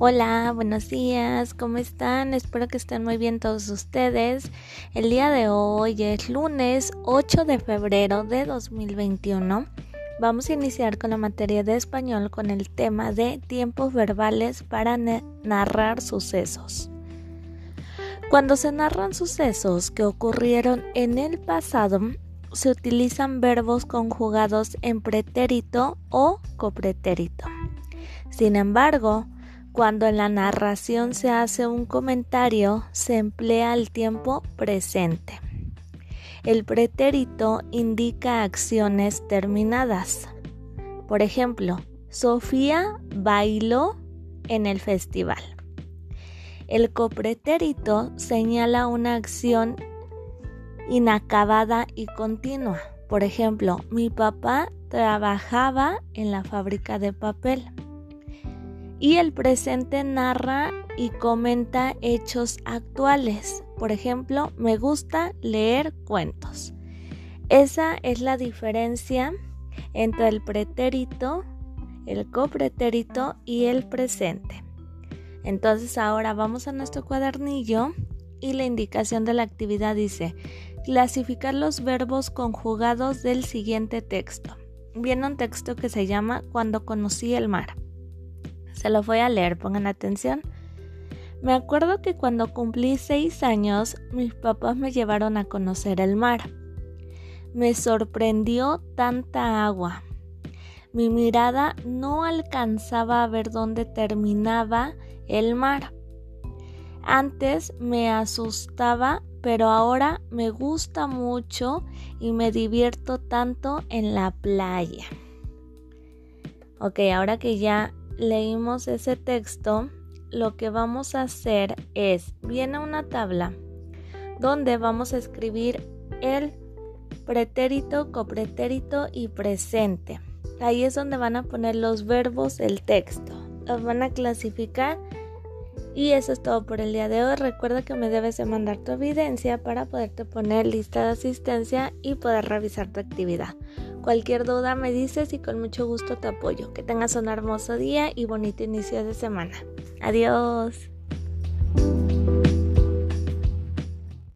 Hola, buenos días, ¿cómo están? Espero que estén muy bien todos ustedes. El día de hoy es lunes 8 de febrero de 2021. Vamos a iniciar con la materia de español con el tema de tiempos verbales para narrar sucesos. Cuando se narran sucesos que ocurrieron en el pasado, se utilizan verbos conjugados en pretérito o copretérito. Sin embargo, cuando en la narración se hace un comentario, se emplea el tiempo presente. El pretérito indica acciones terminadas. Por ejemplo, Sofía bailó en el festival. El copretérito señala una acción inacabada y continua. Por ejemplo, mi papá trabajaba en la fábrica de papel y el presente narra y comenta hechos actuales. Por ejemplo, me gusta leer cuentos. Esa es la diferencia entre el pretérito, el copretérito y el presente. Entonces ahora vamos a nuestro cuadernillo y la indicación de la actividad dice clasificar los verbos conjugados del siguiente texto. Viene un texto que se llama Cuando conocí el mar. Se lo voy a leer, pongan atención. Me acuerdo que cuando cumplí seis años, mis papás me llevaron a conocer el mar. Me sorprendió tanta agua. Mi mirada no alcanzaba a ver dónde terminaba el mar. Antes me asustaba, pero ahora me gusta mucho y me divierto tanto en la playa. Ok, ahora que ya leímos ese texto, lo que vamos a hacer es, viene una tabla donde vamos a escribir el pretérito, copretérito y presente. Ahí es donde van a poner los verbos del texto. Los van a clasificar y eso es todo por el día de hoy. Recuerda que me debes de mandar tu evidencia para poderte poner lista de asistencia y poder revisar tu actividad. Cualquier duda me dices y con mucho gusto te apoyo. Que tengas un hermoso día y bonito inicio de semana. Adiós.